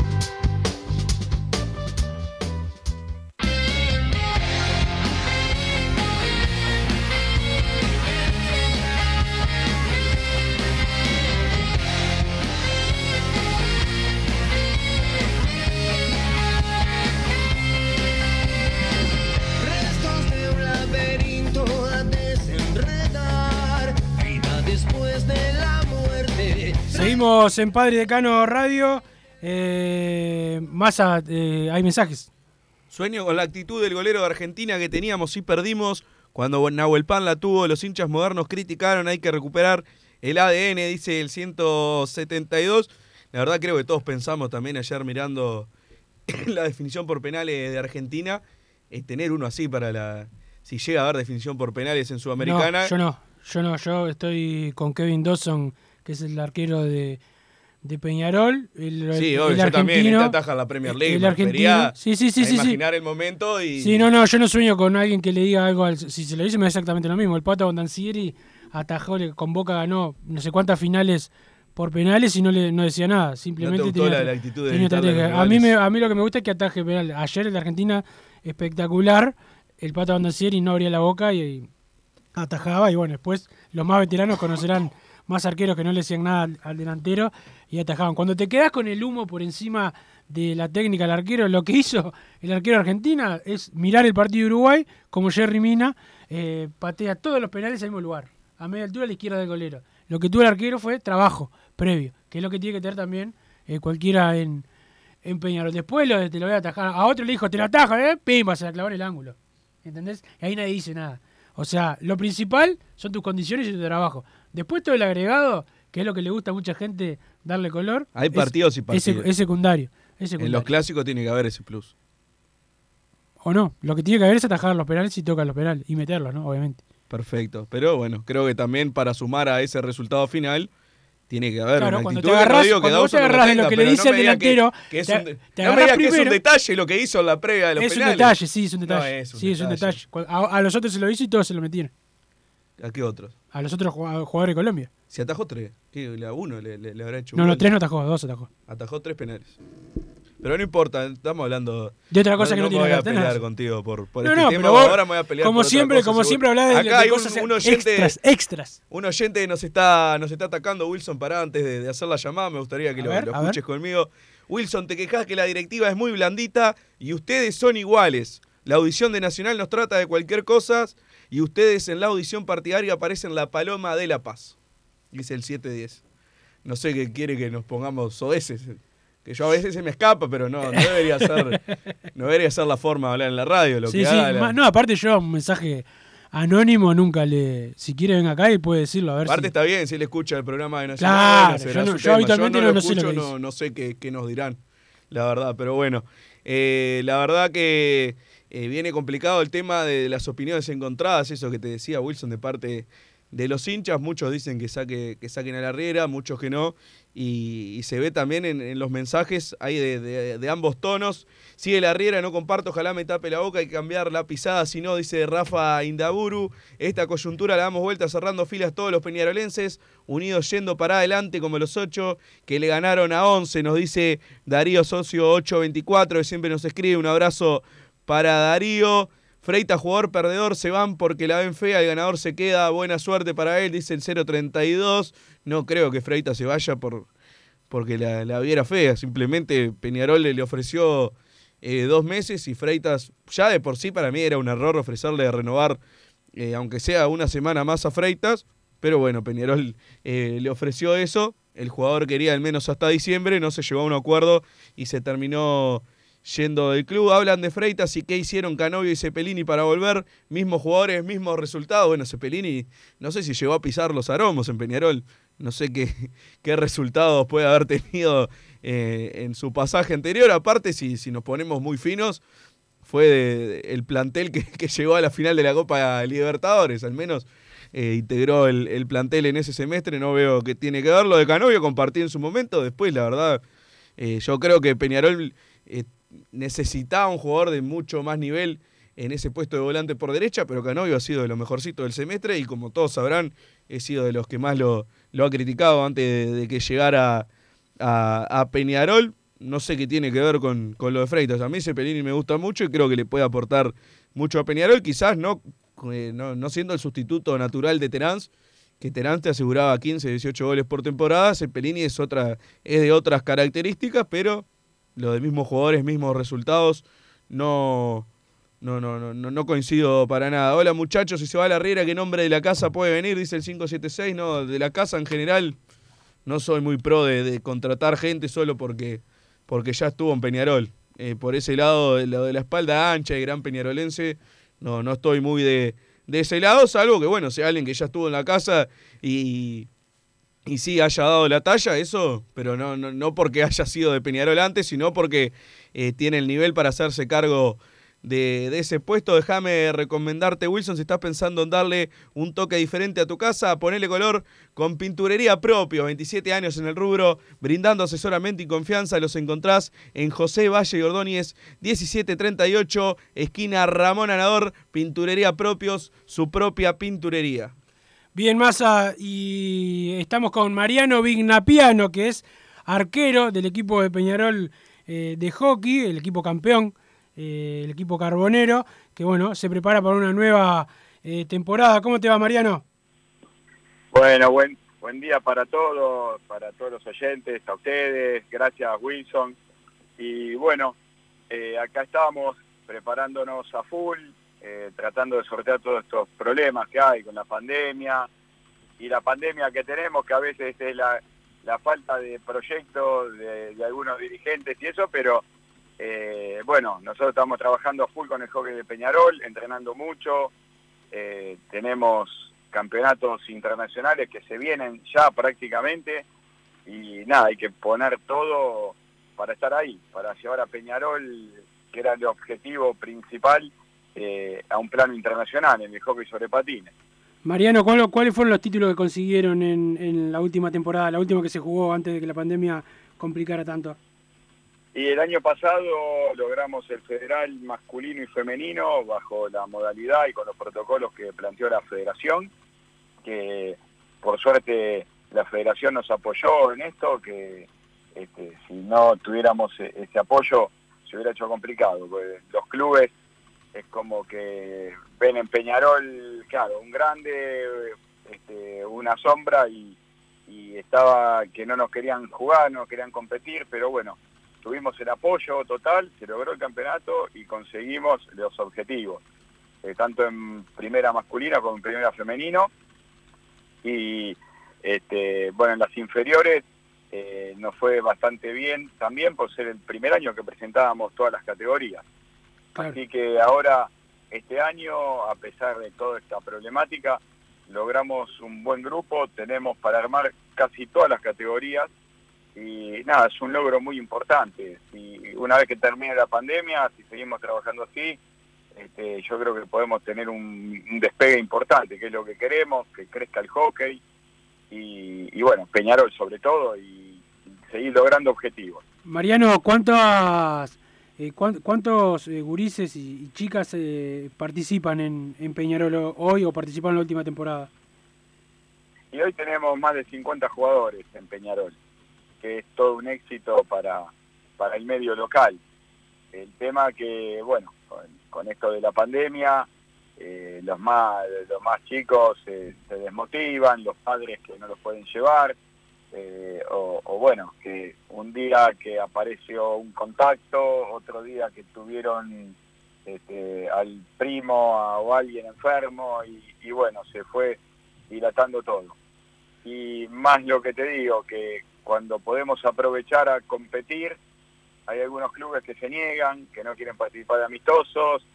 En Padre Decano Radio. Eh, Massa, eh, hay mensajes. Sueño con la actitud del golero de Argentina que teníamos y perdimos. Cuando Nahuel Pan la tuvo, los hinchas modernos criticaron, hay que recuperar el ADN, dice el 172. La verdad creo que todos pensamos también ayer mirando la definición por penales de Argentina, es tener uno así para la... Si llega a haber definición por penales en Sudamericana. No, yo no, yo no, yo estoy con Kevin Dawson, que es el arquero de, de Peñarol. El, Sí, el obvio, yo también, en la Premier League. El argentino. Sí, sí, sí, sí, imaginar el momento y... Sí, no, no, yo no sueño con alguien que le diga algo. Al, si se lo dice, me da exactamente lo mismo. El Pato Bondancieri atajó, le- con Boca ganó no sé cuántas finales por penales y no le no decía nada. Simplemente gustó tenía, la- la actitud de tenía gritarle a mí me, a mí lo que me gusta es que ataje penal. Ayer el de Argentina, espectacular. El Pato Bondancieri no abría la boca y, y atajaba. Y bueno, después los más veteranos conocerán más arqueros que no le decían nada al, delantero y atajaban. Cuando te quedas con el humo por encima de la técnica del arquero, lo que hizo el arquero Argentina es mirar el partido de Uruguay, como Jerry Mina, eh, patea todos los penales al mismo lugar, a media altura a la izquierda del golero. Lo que tuvo el arquero fue trabajo previo, que es lo que tiene que tener también eh, cualquiera en, en Peñarol. Después lo te lo voy a atajar. A otro le dijo, te lo ataja, ¿eh? Pimba, se la clavó en el ángulo. ¿Entendés? Y ahí nadie dice nada. O sea, lo principal son tus condiciones y tu trabajo. Después todo el agregado, que es lo que le gusta a mucha gente darle color. Hay es- partidos y partidos. Es, secundario. Es En los clásicos tiene que haber ese plus. O no, lo que tiene que haber es atajar los penales y tocar los penales. Y meterlos, ¿no? Obviamente. Perfecto. Pero bueno, creo que también para sumar a ese resultado final, tiene que haber Claro, una cuando te no que cuando vos te agarrás de lo que le dice no el diga que- delantero, que es te- un- te no me digas que es un detalle lo que hizo en la previa de los Es un penales. detalle, sí, es un detalle. es un sí, es un detalle. A, a los otros se lo hizo y todos se lo metieron. ¿A qué otros? A los otros jugad- jugadores de Colombia. Si atajó tres, ¿qué? ¿A uno le, le- le habrá hecho? No, gol? tres no atajó, dos atajó. Atajó tres penales. Pero no importa, estamos hablando De otra cosa que no tiene voy que a ver, tenés pelear razón. contigo por, por No, este no, tema. pero vos, ahora me voy a pelear como por otra siempre, cosa, como seguro. siempre hablás de, Acá de hay un, cosas un oyente, extras, extras. un oyente nos está, nos está atacando, Wilson, para antes de, de hacer la llamada, me gustaría que A lo, ver, lo a escuches ver. conmigo. Wilson, te quejas que la directiva es muy blandita y ustedes son iguales. La audición de Nacional nos trata de cualquier cosa y ustedes en la audición partidaria aparecen la paloma de la paz. Dice el 710. No sé qué quiere que nos pongamos soeces. Que yo a veces se me escapa, pero no, no debería ser, no debería ser la forma de hablar en la radio. Lo Sí, que sí. haga la- ma- No, aparte yo un mensaje anónimo nunca le... Si quiere venga acá y puede decirlo, a ver Aparte si... está bien, si él escucha el programa de Nacional. Claro, bueno, yo no- yo habitualmente no, no- lo sé lo escucho, que no, dice. no sé qué, qué nos dirán, la verdad. Pero bueno, eh, la verdad que eh, viene complicado el tema de las opiniones encontradas, eso que te decía Wilson de parte de los hinchas. Muchos dicen que, saque, que saquen a la riera, muchos que no. Y, y se ve también en, los mensajes ahí de, ambos tonos. Sigue la riera, no comparto, ojalá me tape la boca, que cambiar la pisada, si no, dice Rafa Indaburu. Esta coyuntura la damos vuelta cerrando filas todos los peñarolenses, unidos yendo para adelante como los ocho, que le ganaron a 11, nos dice Darío Socio 824, que siempre nos escribe. Un abrazo para Darío. Freita, jugador perdedor, se van porque la ven fea, el ganador se queda, buena suerte para él, dice el 032. No creo que Freita se vaya por, porque la, la viera fea, simplemente Peñarol le, le ofreció eh, dos meses y Freitas, ya de por sí para mí era un error ofrecerle a renovar, eh, aunque sea una semana más a Freitas, pero bueno, Peñarol eh, le ofreció eso, el jugador quería al menos hasta diciembre, no se llegó a un acuerdo y se terminó yendo del club. Hablan de Freitas y qué hicieron Canovio y Cepelini para volver. Mismos jugadores, mismos resultados. Bueno, Cepelini no sé si llegó a pisar los aromos en Peñarol. No sé qué, qué resultados puede haber tenido eh, en su pasaje anterior. Aparte, si, si nos ponemos muy finos, fue el plantel que, que llegó a la final de la Copa Libertadores. Al menos eh, integró el, el plantel en ese semestre. No veo que tiene que ver. Lo de Canovio compartí en su momento. Después, la verdad, eh, yo creo que Peñarol necesitaba un jugador de mucho más nivel en ese puesto de volante por derecha, pero Canovio ha sido de lo mejorcito del semestre y como todos sabrán, he sido de los que más lo, lo ha criticado antes de, que llegara a, Peñarol. No sé qué tiene que ver con, con lo de Freitas. A mí Cepelini me gusta mucho y creo que le puede aportar mucho a Peñarol, quizás no, eh, no, no siendo el sustituto natural de Terán, que Terán te aseguraba 15, 18 goles por temporada. Cepelini es, otra, es de otras características, pero lo de mismos jugadores, mismos resultados, no, no, no, no, no, coincido para nada. Hola muchachos, si se va a la riera, ¿qué nombre de la casa puede venir? Dice el 576. No, de la casa en general no soy muy pro de, contratar gente solo porque, porque ya estuvo en Peñarol. Eh, por ese lado, de lo de la espalda ancha y gran peñarolense, no, no estoy muy de, de ese lado, salvo que, bueno, sea alguien que ya estuvo en la casa y, y sí haya dado la talla, eso, pero no, no, no porque haya sido de Peñarol antes, sino porque eh, tiene el nivel para hacerse cargo de, de ese puesto. Déjame recomendarte, Wilson, si estás pensando en darle un toque diferente a tu casa, ponele color con pinturería propio, 27 años en el rubro, brindando asesoramiento y confianza, los encontrás en José Valle y Ordóñez, 1738, esquina Ramón Anador, pinturería propios, su propia pinturería. Bien, Massa, y estamos con Mariano Vignapiano, que es arquero del equipo de Peñarol eh, de hockey, el equipo campeón, eh, el equipo carbonero, que bueno, se prepara para una nueva eh, temporada. ¿Cómo te va, Mariano? Bueno, buen, buen día para todos, para todos los oyentes, a ustedes, gracias Wilson. Y bueno, eh, acá estamos preparándonos a full, eh, tratando de sortear todos estos problemas que hay con la pandemia. Y la pandemia que tenemos, que a veces es la, falta de proyectos de, algunos dirigentes y eso, pero eh, bueno, nosotros estamos trabajando full con el hockey de Peñarol, entrenando mucho, eh, tenemos campeonatos internacionales que se vienen ya prácticamente. Y nada, hay que poner todo para estar ahí, para llevar a Peñarol, que era el objetivo principal, eh, a un plano internacional en el hockey sobre patines. Mariano, ¿cuál- ¿cuáles fueron los títulos que consiguieron en, en la última temporada, la última que se jugó antes de que la pandemia complicara tanto? Y el año pasado logramos el federal masculino y femenino bajo la modalidad y con los protocolos que planteó la federación, que por suerte la federación nos apoyó en esto, que este, si no tuviéramos e- ese apoyo se hubiera hecho complicado, los clubes es como que ven en Peñarol, claro, un grande, este, una sombra y, estaba que no nos querían jugar, no querían competir, pero bueno, tuvimos el apoyo total, se logró el campeonato y conseguimos los objetivos, eh, tanto en primera masculina como en primera femenino. Y este, bueno, en las inferiores eh, nos fue bastante bien también por ser el primer año que presentábamos todas las categorías. Así que ahora, este año, a pesar de toda esta problemática, logramos un buen grupo, tenemos para armar casi todas las categorías y nada, es un logro muy importante. Si una vez que termine la pandemia, si seguimos trabajando así, este, yo creo que podemos tener un, un despegue importante, que es lo que queremos, que crezca el hockey y, y bueno, Peñarol sobre todo y, y seguir logrando objetivos. Mariano, ¿cuántas, eh, cuán- ¿cuántos eh, gurises y, y chicas eh, participan en, en Peñarol ho- hoy o participaron en la última temporada? Y hoy tenemos más de 50 jugadores en Peñarol, que es todo un éxito para, para el medio local. El tema que, bueno, con, con esto de la pandemia, eh, los, más, los más chicos eh, se desmotivan, los padres que no los pueden llevar, eh, o, o bueno, que un día que apareció un contacto, otro día que tuvieron este, al primo a- o alguien enfermo y, y bueno, se fue dilatando todo. Y más lo que te digo, que cuando podemos aprovechar a competir, hay algunos clubes que se niegan, que no quieren participar de amistosos,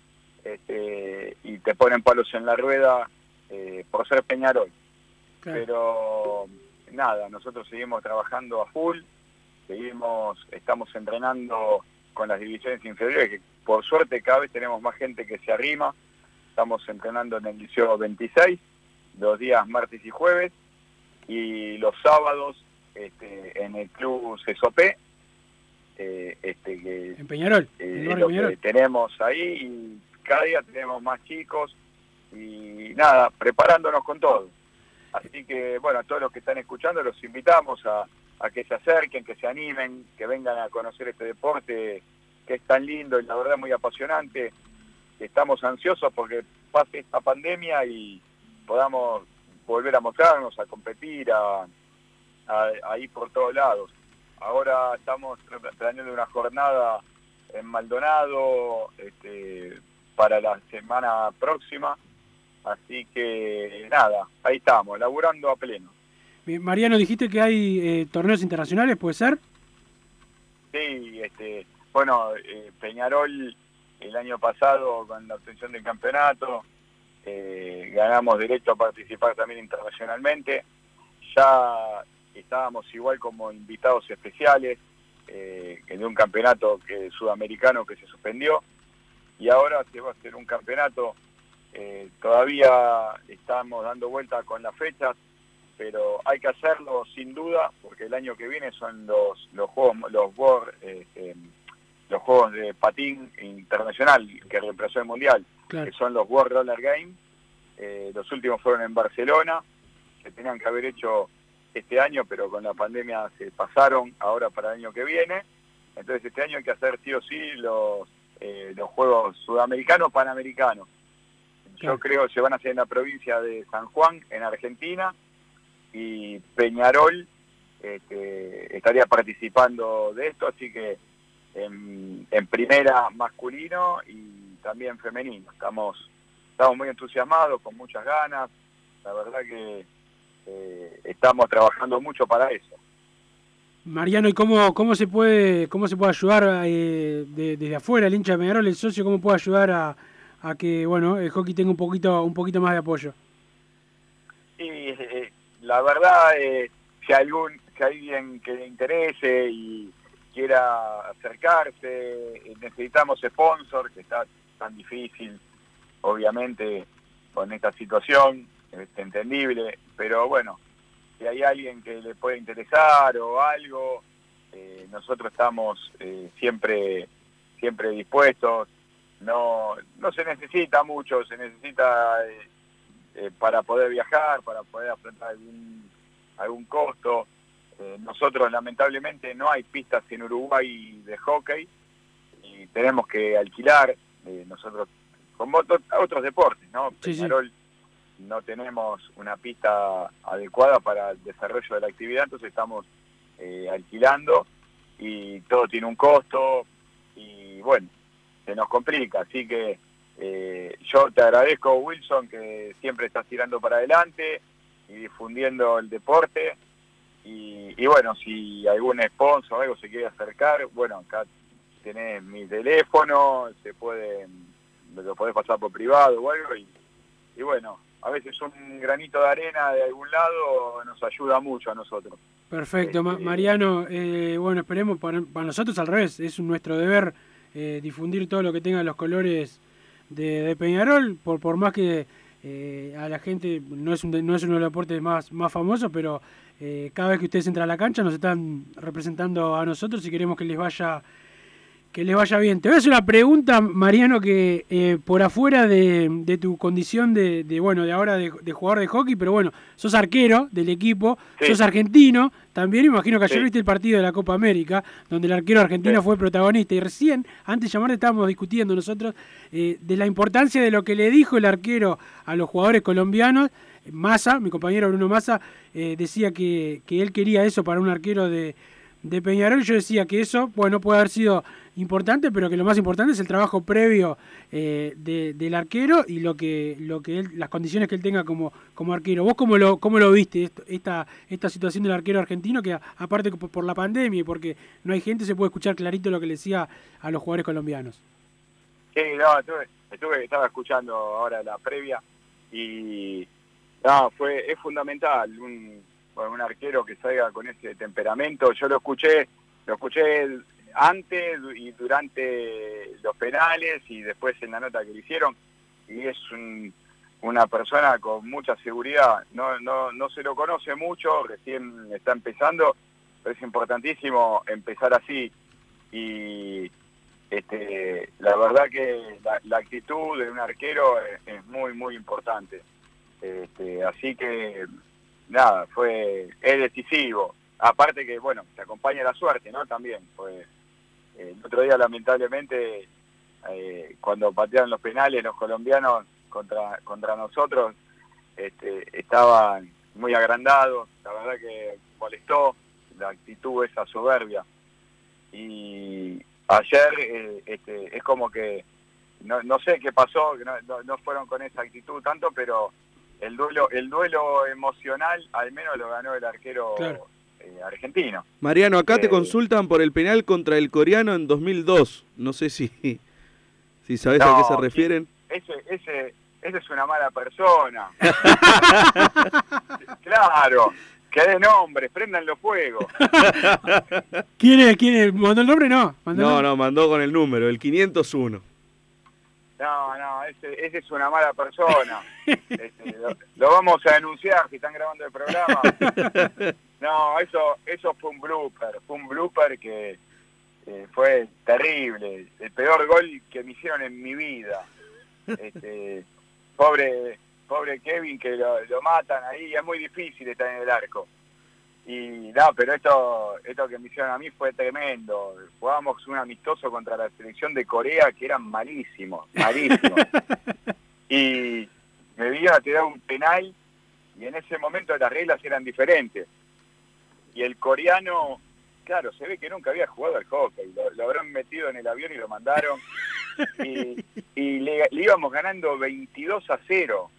este, y te ponen palos en la rueda eh, por ser Peñarol. Pero nada, nosotros seguimos trabajando a full, seguimos, estamos entrenando con las divisiones inferiores, que por suerte cada vez tenemos más gente que se arrima. Estamos entrenando en el Liceo 26, los días martes y jueves, y los sábados este, en el Club CESOP, eh, este, que En Peñarol, eh, que tenemos ahí y cada día tenemos más chicos y nada, preparándonos con todo. Así que bueno, a todos los que están escuchando los invitamos a, que se acerquen, que se animen, que vengan a conocer este deporte que es tan lindo y la verdad muy apasionante. Estamos ansiosos porque pase esta pandemia y podamos volver a mostrarnos, a competir, a, ir por todos lados. Ahora estamos planeando una jornada en Maldonado este, para la semana próxima. Así que nada, ahí estamos, laburando a pleno. Mariano, dijiste que hay eh, torneos internacionales, ¿puede ser? Sí, este, bueno, eh, Peñarol el año pasado con la obtención del campeonato eh, ganamos derecho a participar también internacionalmente. Ya estábamos igual como invitados especiales eh, de un campeonato que sudamericano que se suspendió y ahora se va a hacer un campeonato. Eh, todavía estamos dando vuelta con las fechas, pero hay que hacerlo sin duda porque el año que viene son los los juegos los World, eh, eh, los juegos de patín internacional que reemplazó el mundial Claro. que son los World Roller Games. Eh, los últimos fueron en Barcelona que tenían que haber hecho este año pero con la pandemia se pasaron ahora para el año que viene. Entonces este año hay que hacer sí o sí los eh, los juegos sudamericanos panamericanos yo creo que se van a hacer en la provincia de San Juan en Argentina y Peñarol este, estaría participando de esto, así que en, en primera masculino y también femenino. Estamos, estamos muy entusiasmados, con muchas ganas, la verdad que eh, estamos trabajando mucho para eso. Mariano, ¿y cómo, cómo se puede cómo se puede ayudar eh, de- desde afuera el hincha de Peñarol, el socio, cómo puede ayudar a, a que bueno el hockey tenga un poquito un poquito más de apoyo? Y eh, la verdad, eh, si algún si alguien que le interese y quiera acercarse, eh, necesitamos sponsor, que está tan difícil, obviamente, con esta situación. este, entendible, pero bueno, si hay alguien que le puede interesar o algo, eh, nosotros estamos eh, siempre, siempre dispuestos. No, no se necesita mucho, se necesita eh, eh, para poder viajar, para poder afrontar algún, algún costo. Eh, nosotros lamentablemente no hay pistas en Uruguay de hockey y tenemos que alquilar. nosotros, como otro- otros deportes, ¿no? Sí, sí. Peñarol no tenemos una pista adecuada para el desarrollo de la actividad, entonces estamos alquilando y todo tiene un costo y bueno, se nos complica. Así que eh, yo te agradezco, Wilson, que siempre estás tirando para adelante y difundiendo el deporte. Y, y bueno, si algún sponsor o algo se quiere acercar, bueno, acá tenés mi teléfono, se puede, lo podés pasar por privado o algo. Y, y bueno, a veces un granito de arena de algún lado nos ayuda mucho a nosotros. Perfecto, Ma- Mariano. eh, bueno, esperemos, para, para nosotros al revés, es nuestro deber eh, difundir todo lo que tenga los colores de, Peñarol, por, por más que eh, a la gente no es, no es uno de los deportes más, más famosos, pero eh, cada vez que ustedes entran a la cancha nos están representando a nosotros y queremos que les vaya que les vaya bien. Te voy a hacer una pregunta, Mariano, que eh, por afuera de, de tu condición de, de, bueno, de ahora de, de jugador de hockey, pero bueno, sos arquero del equipo, Sí. sos argentino, también imagino que ayer Sí. viste el partido de la Copa América, donde el arquero argentino Sí. fue protagonista, y recién, antes de llamarte, estábamos discutiendo nosotros eh, de la importancia de lo que le dijo el arquero a los jugadores colombianos. Massa, mi compañero Bruno Massa, eh, decía que, que él quería eso para un arquero de, de Peñarol. Yo decía que eso, bueno, puede haber sido importante, pero que lo más importante es el trabajo previo eh, de- del arquero y lo que, lo que él, las condiciones que él tenga como, como arquero. ¿Vos cómo lo, cómo lo viste esto- esta, esta situación del arquero argentino? Que aparte por la pandemia y porque no hay gente, se puede escuchar clarito lo que le decía a los jugadores colombianos. Sí, no, estuve, estuve- estaba escuchando ahora la previa y no, fue, es fundamental un, un arquero que salga con ese temperamento. Yo lo escuché, lo escuché antes y durante los penales y después en la nota que le hicieron y es un- una persona con mucha seguridad. No, no, no se lo conoce mucho, recién está empezando, pero es importantísimo empezar así y este, la verdad que la, actitud de un arquero es, es muy, muy importante. Este, así que, nada, fue, es decisivo. Aparte que, bueno, te acompaña la suerte, ¿no? También, pues el otro día lamentablemente, eh, cuando patearon los penales los colombianos contra, contra nosotros, este, estaban muy agrandados, la verdad que molestó la actitud esa soberbia. Y ayer eh, este, es como que no, no sé qué pasó, no, no- fueron con esa actitud tanto, pero el duelo, el duelo emocional al menos lo ganó el arquero. Eh, argentino. Mariano, acá te Eh, consultan por el penal contra el coreano en 2002. No sé si, si sabes a qué se refieren. Ese, ese, ese es una mala persona. claro, que de nombres, prendanlo fuego. ¿Quién es? ¿Quién es? ¿Mandó el nombre? No. ¿Mandó el No, nombre? no, mandó con el número, el 501. No, no, ese, ese es una mala persona. Este, lo, lo vamos a denunciar si están grabando el programa. No, eso, eso fue un blooper, fue un blooper que eh, fue terrible, el peor gol que me hicieron en mi vida. Este, pobre, pobre Kevin que lo, lo matan ahí, es muy difícil estar en el arco. Y no, pero esto, esto que me hicieron a mí fue tremendo. Jugábamos un amistoso contra la selección de Corea que eran malísimos, malísimos. y me vieron a tirar un penal y en ese momento las reglas eran diferentes. Y el coreano, claro, se ve que nunca había jugado al hockey, lo, habrán metido en el avión y lo mandaron. Y, le, le íbamos ganando 22 a 0.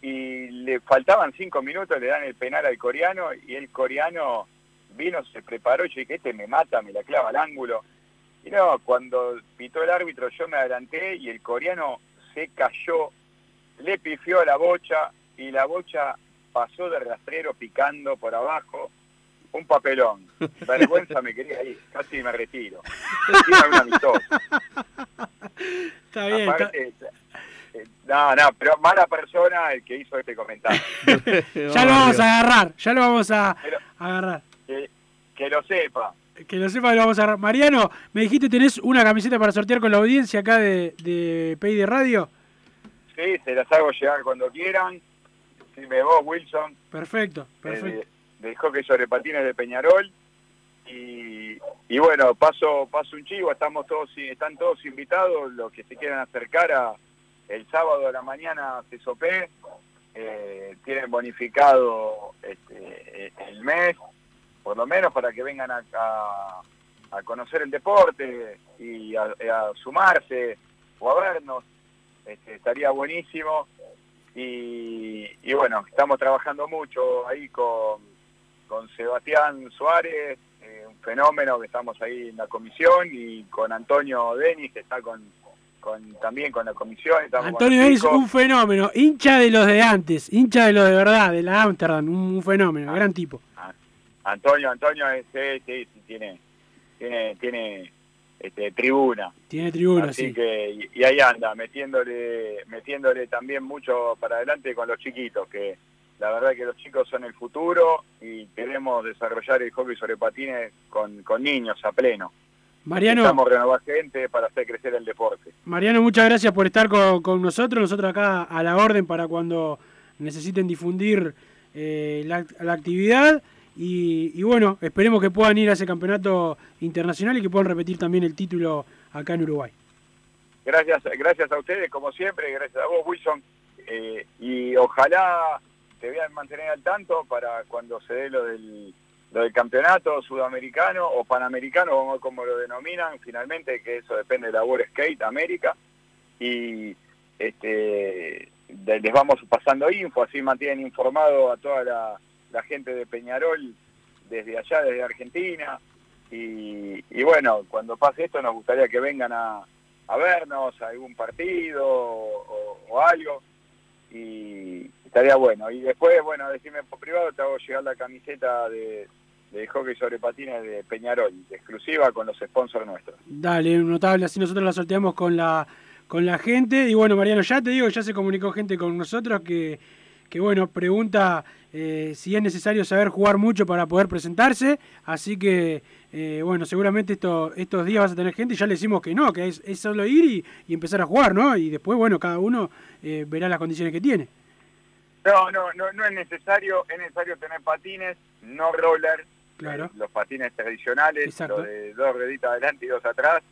Y le faltaban 5 minutos, le dan el penal al coreano y el coreano vino, se preparó yo dije, este me mata, me la clava al ángulo. Y no, cuando pitó el árbitro yo me adelanté y el coreano se cayó, le pifió a la bocha y la bocha pasó de rastrero picando por abajo. Un papelón. Vergüenza me quería ir, casi me retiro. De un amistoso. Está bien. está- Aparte, eh, No, no, pero mala persona el que hizo este comentario. ya lo vamos a agarrar, ya lo vamos a agarrar. Que, que lo sepa. Que lo sepa, lo vamos a agarrar. Mariano, me dijiste tenés una camiseta para sortear con la audiencia acá de, de Pay de Radio. Sí, se las hago llegar cuando quieran. Si me vos, Wilson. Perfecto, perfecto. Eh, del hockey sobre patines de Peñarol. Y, y bueno, paso paso un chivo, estamos todos están todos invitados, los que se quieran acercar a el sábado a la mañana a CESOP, eh, tienen bonificado este, el mes, por lo menos para que vengan a, a, conocer el deporte y a, a, sumarse o a vernos, este, estaría buenísimo. Y, y bueno, estamos trabajando mucho ahí con, con Sebastián Suárez, eh, un fenómeno que estamos ahí en la comisión, y con Antonio Denis, que está con, con también con la comisión. Antonio Denis, un fenómeno, hincha de los de antes, hincha de los de verdad, de la Amsterdam, un, un fenómeno, gran tipo. Antonio, Antonio es, sí, sí, sí, tiene, tiene, tiene este, tribuna. Tiene tribuna, Así sí. que, y, y ahí anda, metiéndole, metiéndole también mucho para adelante con los chiquitos, que la verdad que los chicos son el futuro y queremos desarrollar el hockey sobre patines con, con niños a pleno. Mariano, Necesitamos renovar gente para hacer crecer el deporte. Mariano, muchas gracias por estar con, con nosotros. Nosotros acá a la orden para cuando necesiten difundir eh, la, la actividad. Y, y bueno, esperemos que puedan ir a ese campeonato internacional y que puedan repetir también el título acá en Uruguay. Gracias, gracias a ustedes, como siempre, gracias a vos, Wilson. eh, y ojalá te vean mantener al tanto para cuando se dé lo del, campeonato sudamericano o panamericano, como, como lo denominan finalmente, que eso depende de la World Skate América. Y este, les vamos pasando info, así mantienen informado a toda la, gente de Peñarol desde allá, desde Argentina. Y, bueno, cuando pase esto nos gustaría que vengan a, a vernos a algún partido o, o algo y estaría bueno. Y después, bueno, decime por privado, te hago llegar la camiseta de, de hockey sobre patines de Peñarol, exclusiva con los sponsors nuestros. Dale, notable, así nosotros la sorteamos con la con la gente. Y bueno, Mariano, ya te digo, ya se comunicó gente con nosotros que, que bueno, pregunta eh, si es necesario saber jugar mucho para poder presentarse. Así que, eh, bueno, seguramente esto, estos días vas a tener gente y ya le decimos que no, que es, es solo ir y, y empezar a jugar, ¿no? Y después, bueno, cada uno eh, verá las condiciones que tiene. No, no, no, no es necesario, es necesario tener patines, no roller, Claro. eh, los patines tradicionales, Exacto. los de dos rueditas adelante y dos atrás,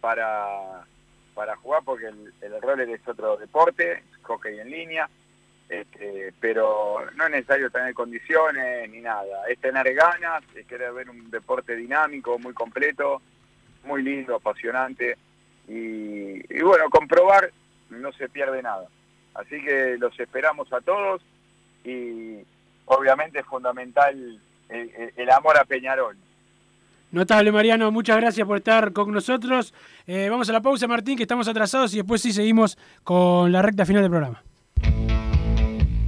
para, para jugar, porque el, el roller es otro deporte, hockey en línea, este, pero no es necesario tener condiciones ni nada, es tener ganas, es querer ver un deporte dinámico, muy completo, muy lindo, apasionante, y, y bueno, comprobar no se pierde nada. Así que los esperamos a todos y obviamente es fundamental el, amor a Peñarol. Notable, Mariano, muchas gracias por estar con nosotros. Eh, vamos a la pausa, Martín, que estamos atrasados y después sí seguimos con la recta final del programa.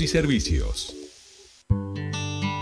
y servicios.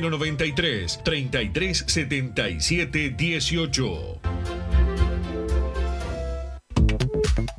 093 33 77 18.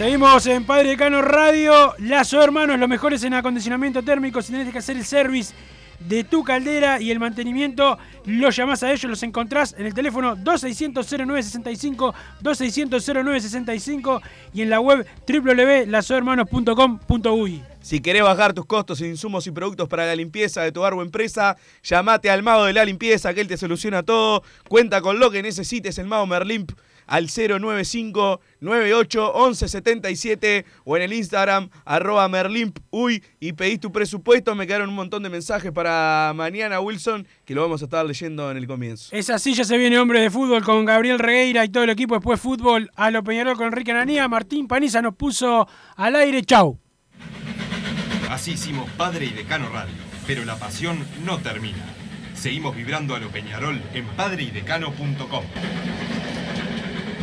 Seguimos en Padre Cano Radio. Lazo Hermanos, los mejores en acondicionamiento térmico. Si tenés que hacer el service de tu caldera y el mantenimiento los llamás a ellos, los encontrás en el teléfono 2600-0965, 2600-0965 y en la web www.lasohermanos.com.uy. Si querés bajar tus costos, insumos y productos para la limpieza de tu bar o empresa, llamate al mago de la limpieza, que él te soluciona todo. Cuenta con lo que necesites, el mago Merlimp al 095 98 11 77 o en el Instagram arroba merlimpuy y pedís tu presupuesto. Me quedaron un montón de mensajes para mañana, Wilson, que lo vamos a estar leyendo en el comienzo. Es así, ya se viene hombre de fútbol con Gabriel Regueira y todo el equipo. Después fútbol a lo Peñarol con Enrique Ananía. Martín Paniza nos puso al aire. Chau. Así hicimos Padre y Decano Radio, pero la pasión no termina. Seguimos vibrando a lo Peñarol en padreidecano.com.